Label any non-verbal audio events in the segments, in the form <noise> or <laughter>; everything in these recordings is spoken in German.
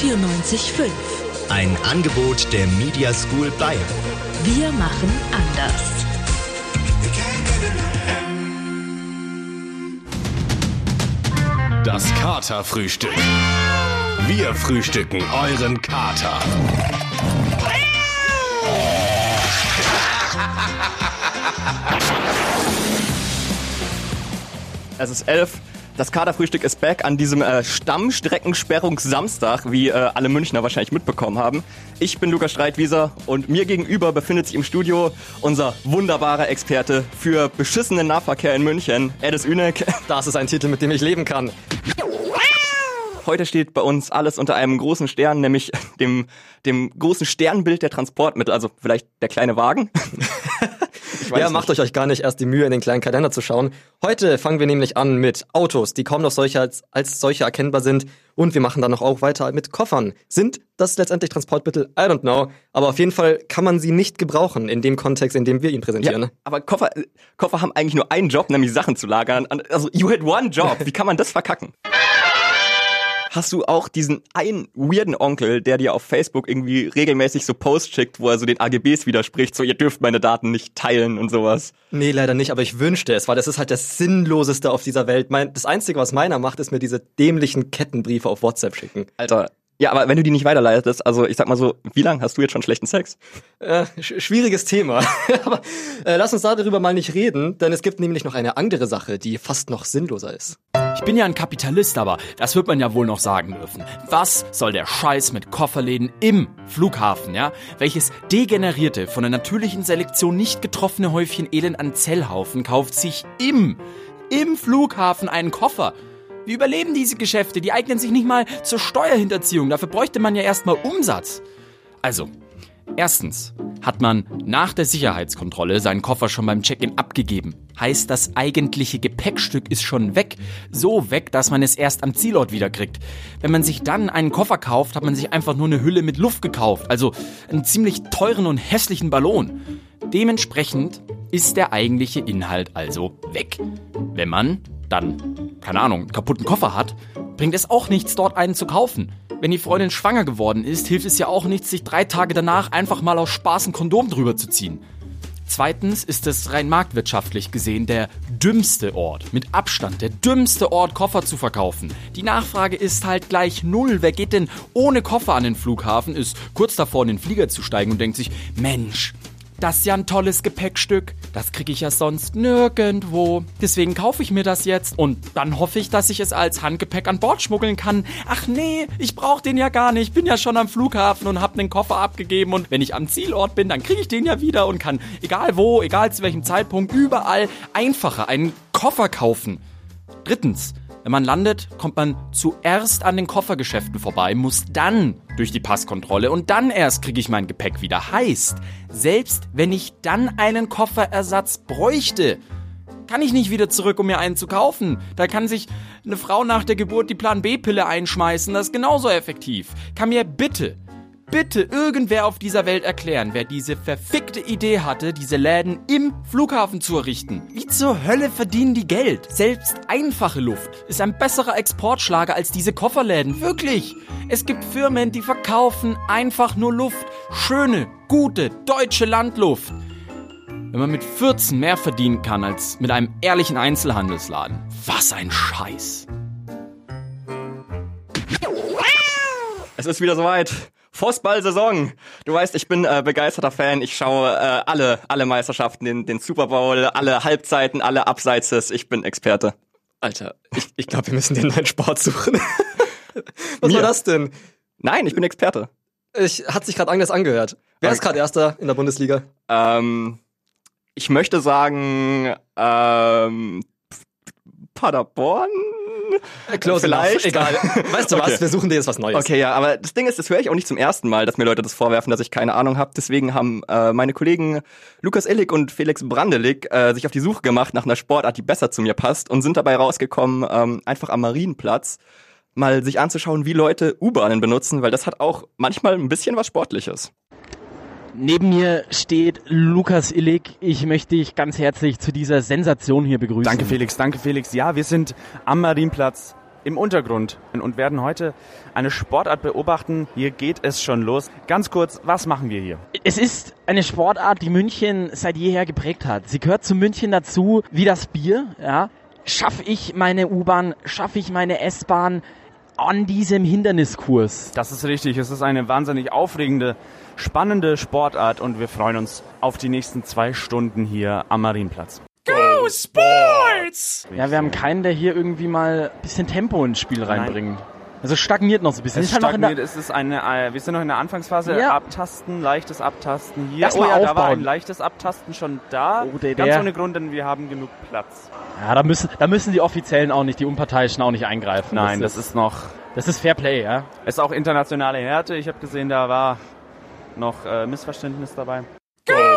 94.5. Ein Angebot der Media School Bayern. Wir machen anders. Das Katerfrühstück. Wir frühstücken euren Kater. Es ist elf. Das Kaderfrühstück ist back an diesem äh, Stammstreckensperrungssamstag, wie äh, alle Münchner wahrscheinlich mitbekommen haben. Ich bin Lukas Streitwieser und mir gegenüber befindet sich im Studio unser wunderbarer Experte für beschissenen Nahverkehr in München, Edis Ünek. <laughs> Das ist ein Titel, mit dem ich leben kann. Heute steht bei uns alles unter einem großen Stern, nämlich dem, dem großen Sternbild der Transportmittel, also vielleicht der kleine Wagen. <laughs> Ja, macht euch euch gar nicht erst die Mühe, in den kleinen Kalender zu schauen. Heute fangen wir nämlich an mit Autos, die kaum noch solche als, als solche erkennbar sind. Und wir machen dann noch auch weiter mit Koffern. Sind das letztendlich Transportmittel? I don't know. Aber auf jeden Fall kann man sie nicht gebrauchen in dem Kontext, in dem wir ihn präsentieren. Ja, aber Koffer, Koffer haben eigentlich nur einen Job, nämlich Sachen zu lagern. Also, you had one job. <laughs> Wie kann man das verkacken? Hast du auch diesen einen weirden Onkel, der dir auf Facebook irgendwie regelmäßig so Posts schickt, wo er so den AGBs widerspricht, so ihr dürft meine Daten nicht teilen und sowas? Nee, leider nicht, aber ich wünschte es, weil das ist halt das Sinnloseste auf dieser Welt. Mein, das Einzige, was meiner macht, ist mir diese dämlichen Kettenbriefe auf WhatsApp schicken. Alter, ja, aber wenn du die nicht weiterleitest, also ich sag mal so, wie lange hast du jetzt schon schlechten Sex? Äh, sch schwieriges Thema. <laughs> aber äh, lass uns darüber mal nicht reden, denn es gibt nämlich noch eine andere Sache, die fast noch sinnloser ist. Ich bin ja ein Kapitalist, aber das wird man ja wohl noch sagen dürfen. Was soll der Scheiß mit Kofferläden im Flughafen, ja? Welches degenerierte, von der natürlichen Selektion nicht getroffene Häufchen Elend an Zellhaufen kauft sich im, im Flughafen einen Koffer? Wie überleben diese Geschäfte? Die eignen sich nicht mal zur Steuerhinterziehung. Dafür bräuchte man ja erstmal Umsatz. Also, erstens hat man nach der Sicherheitskontrolle seinen Koffer schon beim Check-in abgegeben. Heißt, das eigentliche Gepäckstück ist schon weg. So weg, dass man es erst am Zielort wiederkriegt. Wenn man sich dann einen Koffer kauft, hat man sich einfach nur eine Hülle mit Luft gekauft. Also einen ziemlich teuren und hässlichen Ballon. Dementsprechend ist der eigentliche Inhalt also weg. Wenn man dann, keine Ahnung, einen kaputten Koffer hat, bringt es auch nichts, dort einen zu kaufen. Wenn die Freundin schwanger geworden ist, hilft es ja auch nichts, sich drei Tage danach einfach mal aus Spaß ein Kondom drüber zu ziehen. Zweitens ist es rein marktwirtschaftlich gesehen der dümmste Ort, mit Abstand der dümmste Ort, Koffer zu verkaufen. Die Nachfrage ist halt gleich null. Wer geht denn ohne Koffer an den Flughafen, ist kurz davor, in den Flieger zu steigen und denkt sich, Mensch, das ist ja ein tolles Gepäckstück. Das kriege ich ja sonst nirgendwo. Deswegen kaufe ich mir das jetzt und dann hoffe ich, dass ich es als Handgepäck an Bord schmuggeln kann. Ach nee, ich brauche den ja gar nicht. Bin ja schon am Flughafen und habe den Koffer abgegeben und wenn ich am Zielort bin, dann kriege ich den ja wieder und kann egal wo, egal zu welchem Zeitpunkt, überall einfacher einen Koffer kaufen. Drittens, wenn man landet, kommt man zuerst an den Koffergeschäften vorbei, muss dann durch die Passkontrolle und dann erst kriege ich mein Gepäck wieder. Heißt, selbst wenn ich dann einen Kofferersatz bräuchte, kann ich nicht wieder zurück, um mir einen zu kaufen. Da kann sich eine Frau nach der Geburt die Plan B-Pille einschmeißen, das ist genauso effektiv. Kann mir bitte bitte irgendwer auf dieser Welt erklären, wer diese verfickte Idee hatte, diese Läden im Flughafen zu errichten? Wie zur Hölle verdienen die Geld? Selbst einfache Luft ist ein besserer Exportschlager als diese Kofferläden. Wirklich. Es gibt Firmen, die verkaufen einfach nur Luft. Schöne, gute, deutsche Landluft. Wenn man mit 14 mehr verdienen kann als mit einem ehrlichen Einzelhandelsladen. Was ein Scheiß. Es ist wieder soweit. Fußball-Saison. Du weißt, ich bin äh, begeisterter Fan. Ich schaue äh, alle, alle Meisterschaften, den, den Super Bowl, alle Halbzeiten, alle Abseitses. Ich bin Experte. Alter, ich, ich glaube, wir müssen den neuen Sport suchen. <laughs> Was Mir? war das denn? Nein, ich bin Experte. Ich, hat sich gerade anders angehört. Wer ist gerade Erster in der Bundesliga? Ähm, ich möchte sagen, ähm, Paderborn? Close Vielleicht. enough. Egal. Weißt du Okay. was? Wir suchen dir jetzt was Neues. Okay, ja, aber das Ding ist, das höre ich auch nicht zum ersten Mal, dass mir Leute das vorwerfen, dass ich keine Ahnung habe. Deswegen haben äh, meine Kollegen Lukas Illig und Felix Brandelig äh, sich auf die Suche gemacht nach einer Sportart, die besser zu mir passt und sind dabei rausgekommen, ähm, einfach am Marienplatz mal sich anzuschauen, wie Leute U-Bahnen benutzen, weil das hat auch manchmal ein bisschen was Sportliches. Neben mir steht Lukas Illig. Ich möchte dich ganz herzlich zu dieser Sensation hier begrüßen. Danke Felix, danke Felix. Ja, wir sind am Marienplatz im Untergrund und werden heute eine Sportart beobachten. Hier geht es schon los. Ganz kurz, was machen wir hier? Es ist eine Sportart, die München seit jeher geprägt hat. Sie gehört zu München dazu wie das Bier. Ja? Schaffe ich meine U-Bahn, schaffe ich meine S-Bahn an diesem Hinderniskurs? Das ist richtig. Es ist eine wahnsinnig aufregende, spannende Sportart und wir freuen uns auf die nächsten zwei Stunden hier am Marienplatz. Go Sports! Ja, wir haben keinen, der hier irgendwie mal ein bisschen Tempo ins Spiel reinbringt. Also stagniert noch so ein bisschen. Es, ist halt stagniert, es ist eine, äh, wir sind noch in der Anfangsphase. Ja. Abtasten, leichtes Abtasten hier. Erst oh ja, da war aufbauen. ein leichtes Abtasten schon da. Oh, der- Ganz der- ohne Grund, denn wir haben genug Platz. Ja, da müssen, da müssen die Offiziellen auch nicht, die Unparteiischen auch nicht eingreifen. Nein, das ist noch, das ist Fair Play, ja. ist auch internationale Härte. Ich habe gesehen, da war noch äh, Missverständnis dabei.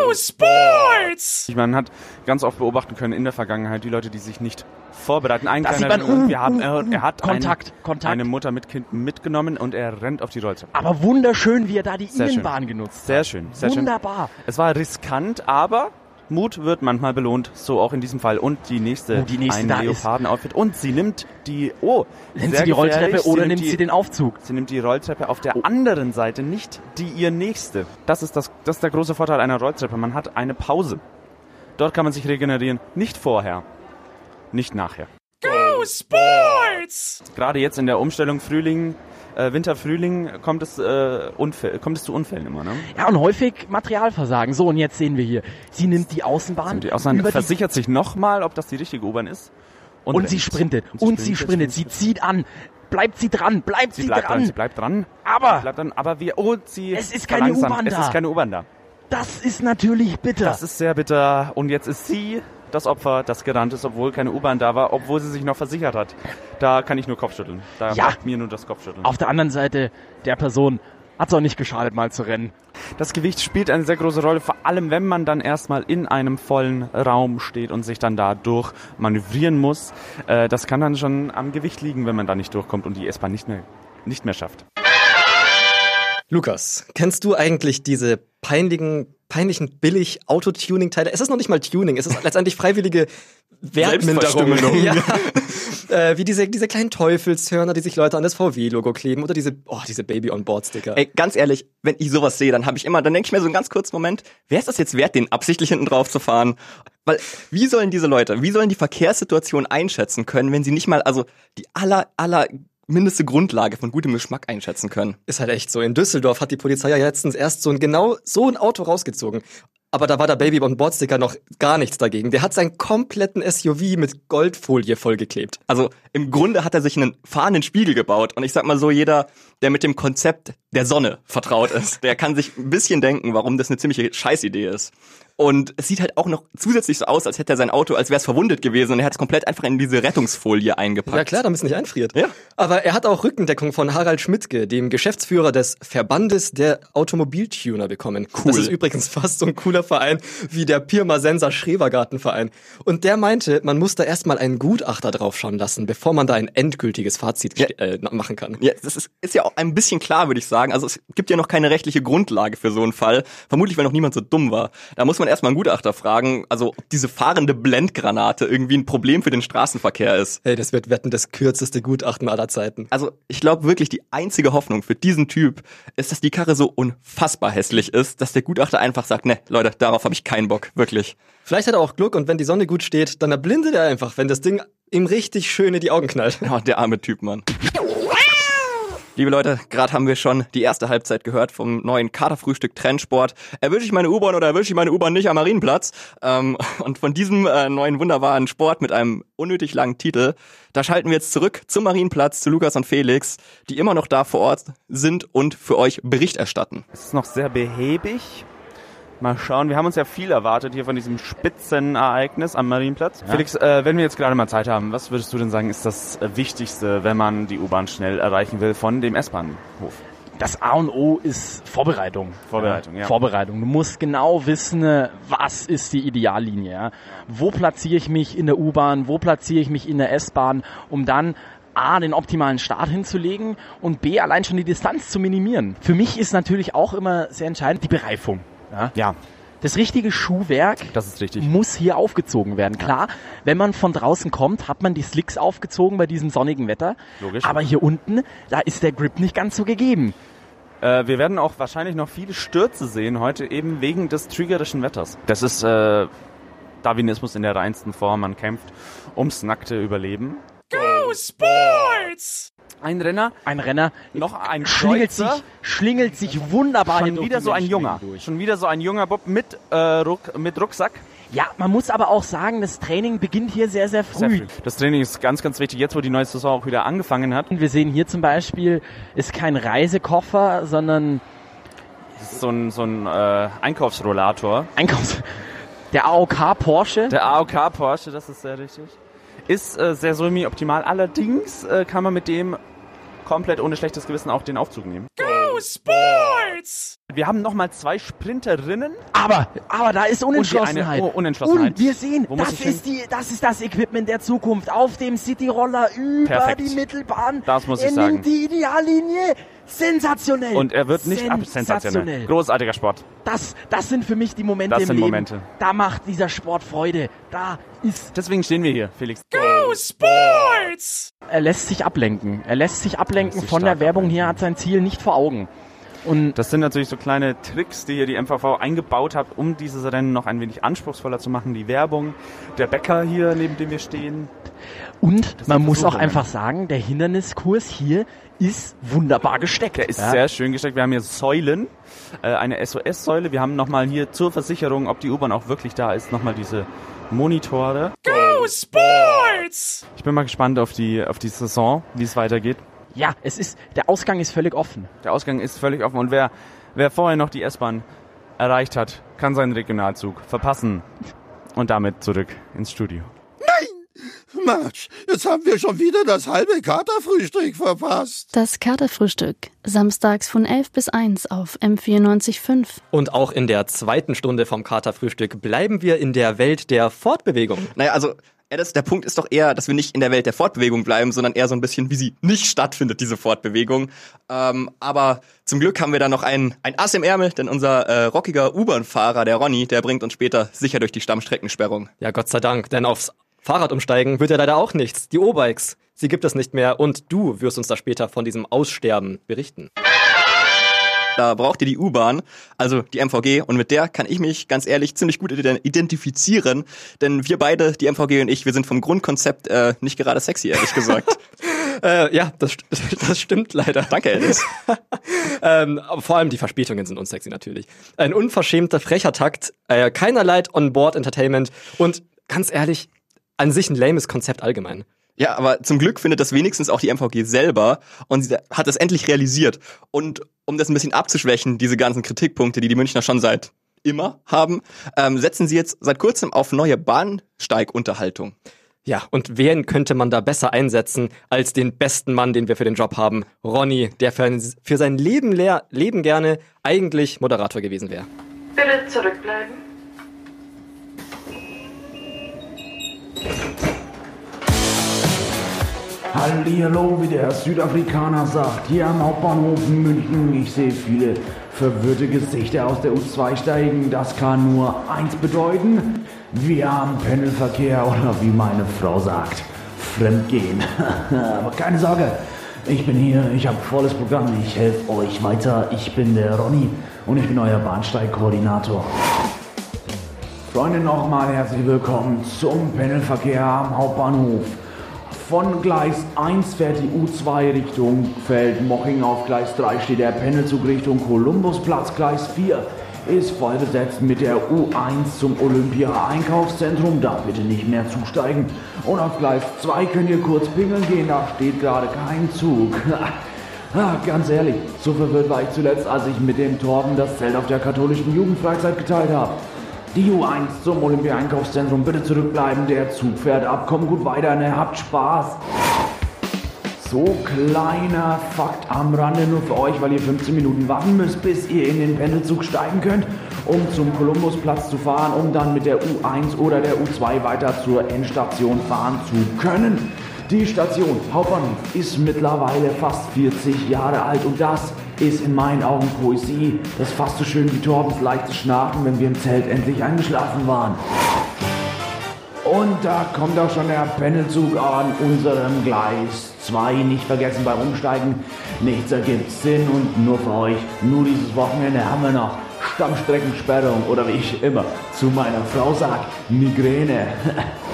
Go Sports! Man hat ganz oft beobachten können in der Vergangenheit die Leute, die sich nicht vorbereiten. Ein Da kleiner man, wir haben, er, er hat Kontakt, eine, Kontakt. eine Mutter mit Kind mitgenommen und er rennt auf die Rolltreppe. Aber wunderschön, wie er da die Sehr schön. Innenbahn genutzt Sehr hat. schön, sehr schön. Wunderbar. Es war riskant, aber Mut wird manchmal belohnt, so auch in diesem Fall. Und die nächste, Oh, die nächste ein Leoparden-Outfit. Und sie nimmt die, oh, Nimmt sie die Rolltreppe oder nimmt die, sie den Aufzug? Sie nimmt die Rolltreppe auf der anderen Seite, nicht die ihr nächste. Das ist, das, das ist der große Vorteil einer Rolltreppe. Man hat eine Pause. Dort kann man sich regenerieren. Nicht vorher, nicht nachher. Go Sports! Gerade jetzt in der Umstellung Frühling, äh, Winter, Frühling kommt es, äh, Unfäll, kommt es zu Unfällen immer. Ne? Ja, und häufig Materialversagen. So, und jetzt sehen wir hier, sie nimmt die Außenbahn Und die die versichert sich nochmal, ob das die richtige U-Bahn ist. und, rennt. sie sprintet. Und sie sprintet. Sie zieht an. Bleibt sie dran. Bleibt sie, Sie bleibt dran. dran. sie bleibt dran. Aber Sie bleibt dran, aber wir, oh, sie Es ist keine. U-Bahn Es da. ist keine U-Bahn da. das ist natürlich bitter. Das ist sehr bitter. Und jetzt ist sie das Opfer, das gerannt ist, obwohl keine U-Bahn da war, obwohl sie sich noch versichert hat. Da kann ich nur Kopfschütteln. Da Ja. bleibt mir nur das Kopfschütteln. Auf der anderen Seite der Person hat's auch nicht geschadet, mal zu rennen. Das Gewicht spielt eine sehr große Rolle, vor allem wenn man dann erstmal in einem vollen Raum steht und sich dann da durch manövrieren muss. Äh, das kann dann schon am Gewicht liegen, wenn man da nicht durchkommt und die S-Bahn nicht mehr, nicht mehr schafft. Lukas, kennst du eigentlich diese peinlichen, peinlichen billig Autotuning-Teile? Es ist noch nicht mal Tuning, es ist letztendlich freiwillige Wertminderung. <laughs> Ja. äh, wie diese, diese kleinen Teufelshörner, die sich Leute an das VW-Logo kleben oder diese, oh, diese Baby-on-Board-Sticker. Ey, ganz ehrlich, wenn ich sowas sehe, dann habe ich immer, dann denke ich mir so einen ganz kurzen Moment, wer ist das jetzt wert, den absichtlich hinten drauf zu fahren? Weil, wie sollen diese Leute, wie sollen die Verkehrssituation einschätzen können, wenn sie nicht mal, also die aller, aller mindeste Grundlage von gutem Geschmack einschätzen können? Ist halt echt so. In Düsseldorf hat die Polizei ja letztens erst so ein genau so ein Auto rausgezogen. Aber da war der Baby on Board Sticker noch gar nichts dagegen. Der hat seinen kompletten SUV mit Goldfolie vollgeklebt. Also im Grunde hat er sich einen fahrenden Spiegel gebaut und ich sag mal so, jeder, der mit dem Konzept der Sonne vertraut ist, der kann sich ein bisschen denken, warum das eine ziemliche Scheißidee ist. Und es sieht halt auch noch zusätzlich so aus, als hätte er sein Auto, als wäre es verwundet gewesen und er hat es komplett einfach in diese Rettungsfolie eingepackt. Ja klar, damit es nicht einfriert. Ja. Aber er hat auch Rückendeckung von Harald Schmidtke, dem Geschäftsführer des Verbandes der Automobiltuner bekommen. Cool. Das ist übrigens fast so ein cooler Verein wie der Pirmasenser Schrebergartenverein. Und der meinte, man muss da erstmal einen Gutachter draufschauen lassen, bevor man da ein endgültiges Fazit Ja. äh, machen kann. Ja, das ist, ist ja auch ein bisschen klar, würde ich sagen. Also es gibt ja noch keine rechtliche Grundlage für so einen Fall. Vermutlich, weil noch niemand so dumm war. Da muss man erstmal einen Gutachter fragen, also ob diese fahrende Blendgranate irgendwie ein Problem für den Straßenverkehr ist. Hey, das wird wetten das kürzeste Gutachten aller Zeiten. Also ich glaube wirklich, die einzige Hoffnung für diesen Typ ist, dass die Karre so unfassbar hässlich ist, dass der Gutachter einfach sagt, ne, Leute, darauf habe ich keinen Bock, wirklich. Vielleicht hat er auch Glück und wenn die Sonne gut steht, dann erblindet er einfach, wenn das Ding ihm richtig schön in die Augen knallt. Oh, der arme Typ, Mann. Liebe Leute, gerade haben wir schon die erste Halbzeit gehört vom neuen Katerfrühstück Trendsport. Erwische ich meine U-Bahn oder erwische ich meine U-Bahn nicht am Marienplatz? Ähm, <laughs> und von diesem äh, neuen wunderbaren Sport mit einem unnötig langen Titel, da schalten wir jetzt zurück zum Marienplatz zu Lukas und Felix, die immer noch da vor Ort sind und für euch Bericht erstatten. Es ist noch sehr behäbig. Mal schauen, wir haben uns ja viel erwartet hier von diesem Spitzenereignis am Marienplatz. Felix, äh, wenn wir jetzt gerade mal Zeit haben, was würdest du denn sagen, ist das Wichtigste, wenn man die U-Bahn schnell erreichen will von dem S-Bahnhof? Das A und O ist Vorbereitung. Vorbereitung, ja. Vorbereitung. Du musst genau wissen, was ist die Ideallinie. Ja? Wo platziere ich mich in der U-Bahn? Wo platziere ich mich in der S-Bahn? Um dann A, den optimalen Start hinzulegen und B, allein schon die Distanz zu minimieren. Für mich ist natürlich auch immer sehr entscheidend die Bereifung. Ja? Ja, Das richtige Schuhwerk Das ist richtig. muss hier aufgezogen werden. Klar, wenn man von draußen kommt, hat man die Slicks aufgezogen bei diesem sonnigen Wetter. Logisch. Aber hier unten, da ist der Grip nicht ganz so gegeben. Äh, wir werden auch wahrscheinlich noch viele Stürze sehen heute, eben wegen des trügerischen Wetters. Das ist äh, Darwinismus in der reinsten Form. Man kämpft ums nackte Überleben. Go Sports! Ein Renner, Ein Renner noch ein schlingelt sich, schlingelt sich wunderbar Schon wieder so ein Junger. durch. Schon wieder so ein junger Bob mit, äh, Ruck, mit Rucksack. Ja, man muss aber auch sagen, das Training beginnt hier sehr, sehr früh. Sehr früh. Das Training ist ganz, ganz wichtig, jetzt wo die neue Saison auch wieder angefangen hat. Und wir sehen hier zum Beispiel, ist kein Reisekoffer, sondern so ein, so ein äh, Einkaufsrollator. Einkaufs... Der AOK Porsche. Der AOK Porsche, das ist sehr richtig. Ist äh, sehr semi-optimal. Allerdings äh, kann man mit dem komplett ohne schlechtes Gewissen auch den Aufzug nehmen. Go Sports! Wir haben nochmal zwei Sprinterinnen. Aber, aber da ist Unentschlossenheit. Und oh, Unentschlossenheit. Und wir sehen, Wo das hin? ist, die, das ist das Equipment der Zukunft. Auf dem Cityroller über Perfekt. die Mittelbahn. Das muss ich in sagen. die Ideallinie. Sensationell. Und er wird nicht ab sensationell. Großartiger Sport. Das, das sind für mich die Momente Das im sind Leben. Momente. Da macht dieser Sport Freude. Da ist, Deswegen stehen wir hier, Felix. Go Sports! er lässt sich ablenken. Er lässt sich ablenken Lässt sich von der Werbung ablenken. hier, hat sein Ziel nicht vor Augen. Und Das sind natürlich so kleine Tricks, die hier die MVV eingebaut hat, um dieses Rennen noch ein wenig anspruchsvoller zu machen. Die Werbung, der Bäcker hier, neben dem wir stehen. Und Das man muss auch einfach sagen, der Hinderniskurs hier ist wunderbar gesteckt. Der ist ja. sehr schön gesteckt. Wir haben hier Säulen, äh, eine SOS-Säule. Wir haben nochmal hier zur Versicherung, ob die U-Bahn auch wirklich da ist, nochmal diese Monitore. Go Sports! Ich bin mal gespannt auf die, auf die Saison, wie es weitergeht. Ja, es ist, der Ausgang ist völlig offen. Der Ausgang ist völlig offen und wer, wer vorher noch die S-Bahn erreicht hat, kann seinen Regionalzug verpassen und damit zurück ins Studio. Mensch, jetzt haben wir schon wieder das halbe Katerfrühstück verpasst. Das Katerfrühstück. Samstags von 11 bis 1 auf M94.5. Und auch in der zweiten Stunde vom Katerfrühstück bleiben wir in der Welt der Fortbewegung. Naja, also ja, das, der Punkt ist doch eher, dass wir nicht in der Welt der Fortbewegung bleiben, sondern eher so ein bisschen, wie sie nicht stattfindet, diese Fortbewegung. Ähm, aber zum Glück haben wir da noch ein, ein Ass im Ärmel, denn unser äh, rockiger U-Bahn-Fahrer, der Ronny, der bringt uns später sicher durch die Stammstreckensperrung. Ja, Gott sei Dank, denn aufs Fahrrad umsteigen wird ja leider auch nichts. Die O-Bikes, sie gibt es nicht mehr und du wirst uns da später von diesem Aussterben berichten. Da braucht ihr die U-Bahn, also die MVG, und mit der kann ich mich ganz ehrlich ziemlich gut ident- identifizieren, denn wir beide, die MVG und ich, wir sind vom Grundkonzept äh, nicht gerade sexy, ehrlich gesagt. <laughs> Äh, ja, das, <laughs> das stimmt leider. Danke, Alice. <laughs> ähm, aber vor allem die Verspätungen sind unsexy natürlich. Ein unverschämter, frecher Takt, äh, keinerlei On-Board-Entertainment und ganz ehrlich, an sich ein lames Konzept allgemein. Ja, aber zum Glück findet das wenigstens auch die MVG selber und sie hat das endlich realisiert. Und um das ein bisschen abzuschwächen, diese ganzen Kritikpunkte, die die Münchner schon seit immer haben, ähm, setzen sie jetzt seit kurzem auf neue Bahnsteigunterhaltung. Ja, und wen könnte man da besser einsetzen als den besten Mann, den wir für den Job haben? Ronny, der für, für sein Leben, leer, Leben gerne eigentlich Moderator gewesen wäre. Bitte zurückbleiben. Hallihallo, wie der Südafrikaner sagt, hier am Hauptbahnhof München. Ich sehe viele verwirrte Gesichter aus der U2 steigen. Das kann nur eins bedeuten. Wir haben Pendelverkehr oder wie meine Frau sagt, Fremdgehen. <laughs> Aber keine Sorge, ich bin hier, ich habe volles Programm, ich helfe euch weiter. Ich bin der Ronny und ich bin euer Bahnsteigkoordinator. Freunde, nochmal herzlich willkommen zum Pendelverkehr am Hauptbahnhof. Von Gleis 1 fährt die U2 Richtung Feldmoching. Auf Gleis 3 steht der Pendelzug Richtung Kolumbusplatz. Gleis 4 ist voll besetzt mit der U1 zum Olympia Einkaufszentrum. Da bitte nicht mehr zusteigen. Und auf Gleis 2 könnt ihr kurz pingeln gehen. Da steht gerade kein Zug. <laughs> Ah, ganz ehrlich, so verwirrt war ich zuletzt, als ich mit dem Torben das Zelt auf der katholischen Jugendfreizeit geteilt habe. Die U1 zum Olympia-Einkaufszentrum, bitte zurückbleiben, der Zug fährt ab, kommt gut weiter, ne, habt Spaß. So kleiner Fakt am Rande nur für euch, weil ihr 15 Minuten warten müsst, bis ihr in den Pendelzug steigen könnt, um zum Kolumbusplatz zu fahren, um dann mit der U1 oder der U2 weiter zur Endstation fahren zu können. Die Station Hauptbahnhof ist mittlerweile fast 40 Jahre alt und das ist in meinen Augen Poesie. Das ist fast so schön wie Torbens leichtes Schnarchen, wenn wir im Zelt endlich eingeschlafen waren. Und da kommt auch schon der Pendelzug an unserem Gleis 2. Nicht vergessen beim Umsteigen, nichts ergibt Sinn und nur für euch, nur dieses Wochenende haben wir noch Stammstreckensperrung oder wie ich immer zu meiner Frau sag, Migräne. <laughs>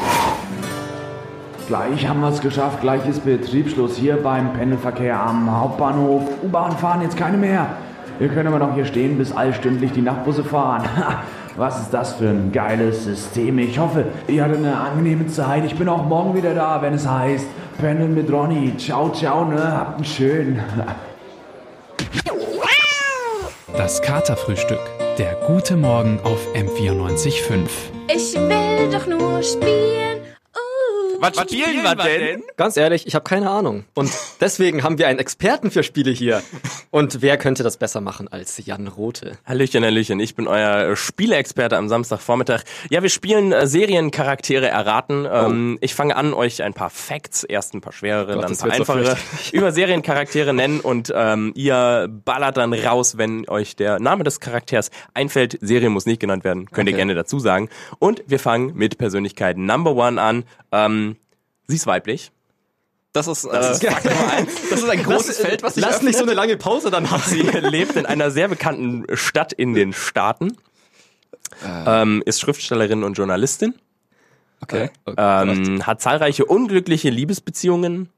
Gleich haben wir es geschafft, gleich ist Betriebsschluss hier beim Pendelverkehr am Hauptbahnhof. U-Bahn fahren jetzt keine mehr. Wir können aber noch hier stehen, bis allstündlich die Nachtbusse fahren. <laughs> Was ist das für ein geiles System? Ich hoffe, ihr hattet eine angenehme Zeit. Ich bin auch morgen wieder da, wenn es heißt Pendeln mit Ronny. Ciao, ciao, ne? Habt einen schönen. <laughs> Das Katerfrühstück. Der gute Morgen auf M94.5. Ich will doch nur spielen. Was, was spielen wir denn? Ganz ehrlich, ich habe keine Ahnung. Und deswegen haben wir einen Experten für Spiele hier. Und wer könnte das besser machen als Jan Rote? Hallöchen, Hallöchen. Ich bin euer äh, Spieleexperte am Samstagvormittag. Ja, wir spielen äh, Seriencharaktere erraten. Ähm, ich fange an, euch ein paar Facts, erst ein paar schwerere, Gott, dann ein paar so einfachere, über Seriencharaktere nennen und ähm, ihr ballert dann raus, wenn euch der Name des Charakters einfällt. Serie muss nicht genannt werden, könnt ihr Okay. gerne dazu sagen. Und wir fangen mit Persönlichkeit Number One an. Ähm, sie ist weiblich. Das ist, Das äh, ist Fakt Nummer eins. Das ist ein großes Feld, was sich Lass nicht öffnet. so eine lange Pause dann haben. <laughs> Sie lebt in einer sehr bekannten Stadt in den Staaten. Ähm, ist Schriftstellerin und Journalistin. Okay. Ähm, hat zahlreiche unglückliche Liebesbeziehungen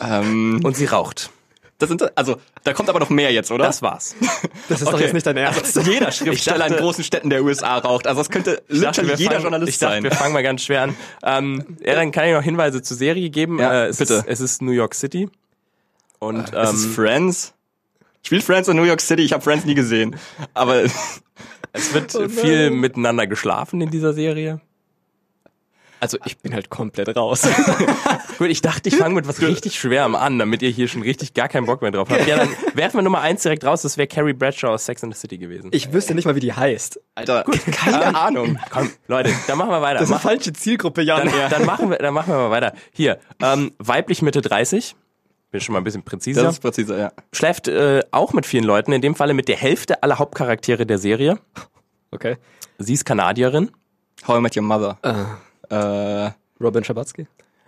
Ähm, und sie raucht. Das sind, also, da kommt aber noch mehr jetzt, oder? Das war's. <laughs> Das ist doch jetzt nicht dein Ernst. Also, jeder Schriftsteller dachte- in großen Städten der USA raucht. Also, es könnte dachte, jeder fangen- Journalist ich dachte, sein. wir fangen mal ganz schwer an. Ähm, ja, dann kann ich noch Hinweise zur Serie geben. Ja, äh, es bitte. Ist, es ist New York City. Und es ist ähm, Friends. Spielt Friends in New York City. Ich habe Friends nie gesehen. Aber <laughs> es wird viel miteinander geschlafen in dieser Serie. Also ich bin halt komplett raus. <laughs> Gut, ich dachte, ich fange mit was richtig Schwerem an, damit ihr hier schon richtig gar keinen Bock mehr drauf habt. Ja, dann werfen wir Nummer eins direkt raus. Das wäre Carrie Bradshaw aus Sex and the City gewesen. Ich wüsste nicht mal, wie die heißt. Alter, keine Ahnung. Komm, Leute, dann machen wir weiter. Das ist eine Mach- falsche Zielgruppe, Jan. dann, dann, machen wir, dann machen wir mal weiter. Hier, ähm, weiblich Mitte 30. Bin schon mal ein bisschen präziser. Das ist präziser, ja. Schläft äh, auch mit vielen Leuten, in dem Falle mit der Hälfte aller Hauptcharaktere der Serie. Okay. Sie ist Kanadierin. How I Met Your Mother. Äh, Äh, Robin Schabatzky?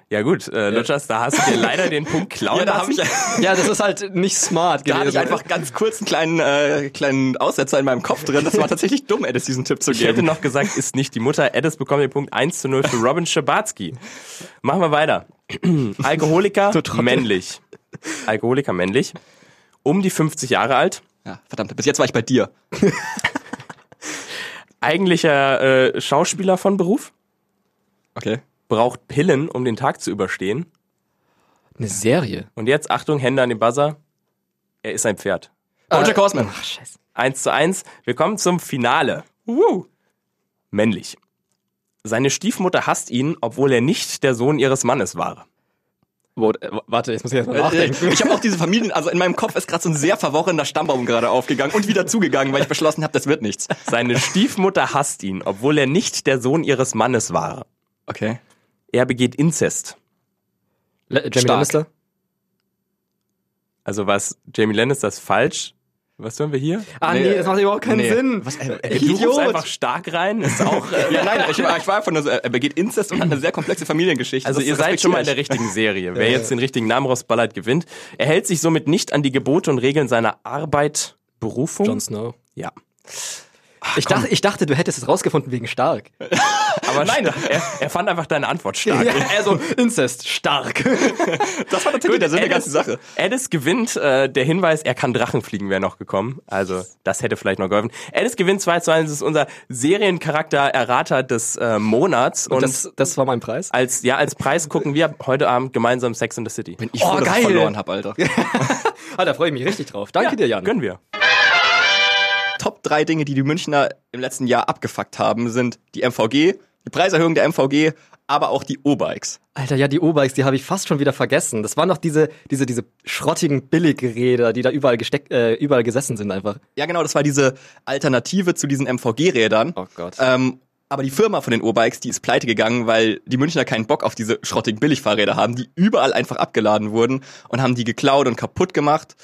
Ja gut, äh, Lutschers, da hast du dir leider den Punkt <laughs> klauen ja, da ich, Ja, das ist halt nicht smart da hatte ich gewesen. einfach ganz kurz einen kleinen, äh, kleinen Aussetzer in meinem Kopf drin. Das war tatsächlich dumm, Edis diesen Tipp zu Ich hätte geben. noch gesagt, ist nicht die Mutter. Edis bekommt den Punkt 1 zu 0 für Robin Schabatsky. Machen wir weiter. <clears throat> Alkoholiker, männlich. Alkoholiker, männlich. Um die 50 Jahre alt. Ja, verdammt, bis jetzt war ich bei dir. <laughs> Eigentlicher äh, Schauspieler von Beruf. Okay. Braucht Pillen, um den Tag zu überstehen. Eine Serie. Und jetzt, Achtung, Hände an den Buzzer. Er ist ein Pferd. Bojack Horseman. Ach, scheiße. 1 zu 1. Wir kommen zum Finale. Woo. Männlich. Seine Stiefmutter hasst ihn, obwohl er nicht der Sohn ihres Mannes war. Äh, warte, jetzt muss ich erst mal Äh, nachdenken. Ich habe auch diese Familien, also in meinem Kopf ist gerade so ein sehr verworrener Stammbaum gerade aufgegangen und wieder zugegangen, weil ich beschlossen habe, das wird nichts. Seine Stiefmutter hasst ihn, obwohl er nicht der Sohn ihres Mannes war. Okay. Er begeht Inzest. Le Jamie Stark. Lannister? Also was Jamie Lannister ist falsch. Was hören wir hier? Ah, nee, das macht überhaupt keinen Nee. Sinn. Was, äh, äh, Du rufst einfach stark rein. Ist auch. Äh, <laughs> Ja, nein, ich war, ich war einfach nur so, er begeht Inzest und hat eine sehr komplexe Familiengeschichte. Also Das ihr seid schon mal in der richtigen Serie. Wer jetzt den richtigen Namen rausballert, gewinnt. Er hält sich somit nicht an die Gebote und Regeln seiner Arbeit, Berufung. Jon Snow. Ja. Ich dachte, ich dachte, du hättest es rausgefunden wegen stark. <laughs> Aber nein, er, er fand einfach deine Antwort stark. Ja, also Inzest, stark. <laughs> Das war tatsächlich der Sinn der ganzen Sache. Addis gewinnt, äh, der Hinweis, er kann Drachen fliegen, wäre noch gekommen. Also, das hätte vielleicht noch geholfen. Addis gewinnt 2 zu 1, das ist unser Seriencharakter-Errater des äh, Monats. Und das, das war mein Preis. als, ja, als Preis gucken wir heute Abend gemeinsam Sex in the City. Ich Oh, geil. ich verloren habe, Alter. <laughs> Ah, da freue ich mich richtig drauf. Danke dir, Jan. Gönnen wir. Top drei Dinge, die die Münchner im letzten Jahr abgefuckt haben, sind die MVG, die Preiserhöhung der MVG, aber auch die O-Bikes. Alter, ja, die O-Bikes, die habe ich fast schon wieder vergessen. Das waren doch diese, diese, diese schrottigen Billigräder, die da überall gesteckt, äh, überall gesessen sind einfach. Ja, genau, das war diese Alternative zu diesen MVG-Rädern. Oh Gott. Ähm, aber die Firma von den O-Bikes, die ist pleite gegangen, weil die Münchner keinen Bock auf diese schrottigen Billigfahrräder haben, die überall einfach abgeladen wurden und haben die geklaut und kaputt gemacht.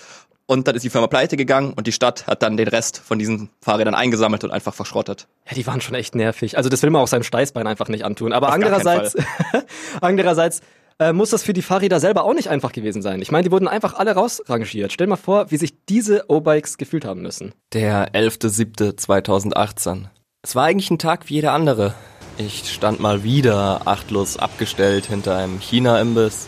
Und dann ist die Firma pleite gegangen und die Stadt hat dann den Rest von diesen Fahrrädern eingesammelt und einfach verschrottet. Ja, die waren schon echt nervig. Also das will man auch seinem Steißbein einfach nicht antun. Aber Auf andererseits, <laughs> andererseits äh, muss das für die Fahrräder selber auch nicht einfach gewesen sein. Ich meine, die wurden einfach alle rausrangiert. Stell mal vor, wie sich diese O-Bikes gefühlt haben müssen. Der 11.07.2018. Es war eigentlich ein Tag wie jeder andere. Ich stand mal wieder achtlos abgestellt hinter einem China-Imbiss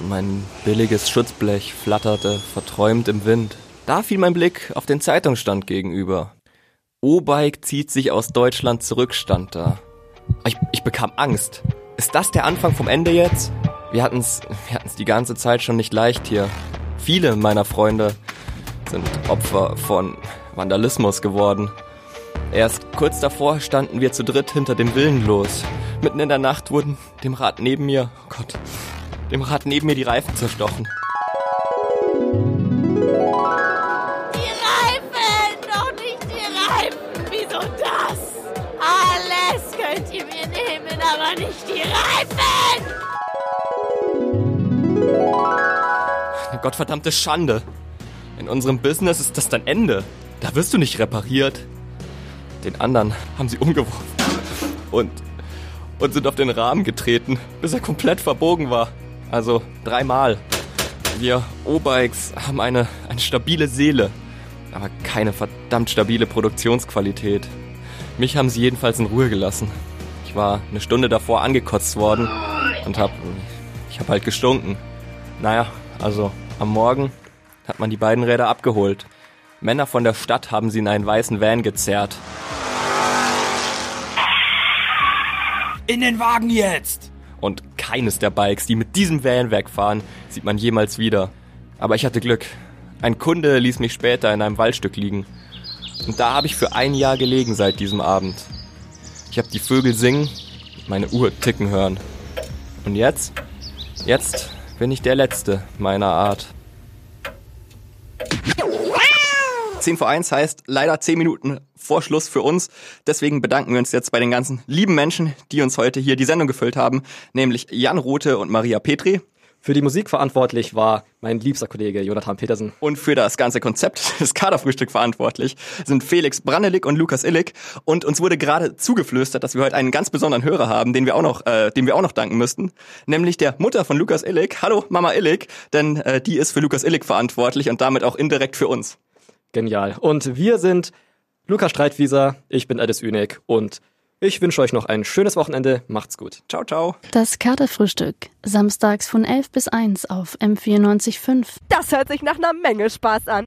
und mein billiges Schutzblech flatterte verträumt im Wind. Da fiel mein Blick auf den Zeitungsstand gegenüber. O-Bike zieht sich aus Deutschland zurück, stand da. Ich, ich bekam Angst. Ist das der Anfang vom Ende jetzt? Wir hatten's, wir hatten's die ganze Zeit schon nicht leicht hier. Viele meiner Freunde sind Opfer von Vandalismus geworden. Erst kurz davor standen wir zu dritt hinter dem Villen los. Mitten in der Nacht wurden dem Rad neben mir, oh Gott, dem Rad neben mir die Reifen zerstochen. Die Reifen! Doch nicht die Reifen! Wieso das? Alles könnt ihr mir nehmen, aber nicht die Reifen! Eine gottverdammte Schande. In unserem Business ist das dein Ende. Da wirst du nicht repariert. Den anderen haben sie umgeworfen und, und sind auf den Rahmen getreten, bis er komplett verbogen war. Also dreimal. Wir O-Bikes haben eine, eine stabile Seele, aber keine verdammt stabile Produktionsqualität. Mich haben sie jedenfalls in Ruhe gelassen. Ich war eine Stunde davor angekotzt worden und hab, ich hab halt gestunken. Naja, also am Morgen hat man die beiden Räder abgeholt. Männer von der Stadt haben sie in einen weißen Van gezerrt. In den Wagen jetzt! Und keines der Bikes, die mit diesem Van wegfahren, sieht man jemals wieder. Aber ich hatte Glück. Ein Kunde ließ mich später in einem Waldstück liegen. Und da habe ich für ein Jahr gelegen seit diesem Abend. Ich habe die Vögel singen, meine Uhr ticken hören. Und jetzt? Jetzt bin ich der Letzte meiner Art. 10 vor 1 heißt leider 10 Minuten vor Schluss für uns. Deswegen bedanken wir uns jetzt bei den ganzen lieben Menschen, die uns heute hier die Sendung gefüllt haben, nämlich Jan Rothe und Maria Petri. Für die Musik verantwortlich war mein liebster Kollege Jonathan Petersen. Und für das ganze Konzept, <laughs> das Kaderfrühstück verantwortlich, sind Felix Brannelik und Lukas Illig. Und uns wurde gerade zugeflüstert, dass wir heute einen ganz besonderen Hörer haben, den wir auch noch, äh, dem wir auch noch danken müssten. Nämlich der Mutter von Lukas Illig. Hallo, Mama Illig, denn äh, die ist für Lukas Illig verantwortlich und damit auch indirekt für uns. Genial. Und wir sind Lukas Streitwieser, ich bin Alice Ünig und ich wünsche euch noch ein schönes Wochenende. Macht's gut. Ciao, ciao. Das Katerfrühstück. Samstags von 11 bis 1 auf M94.5. Das hört sich nach einer Menge Spaß an.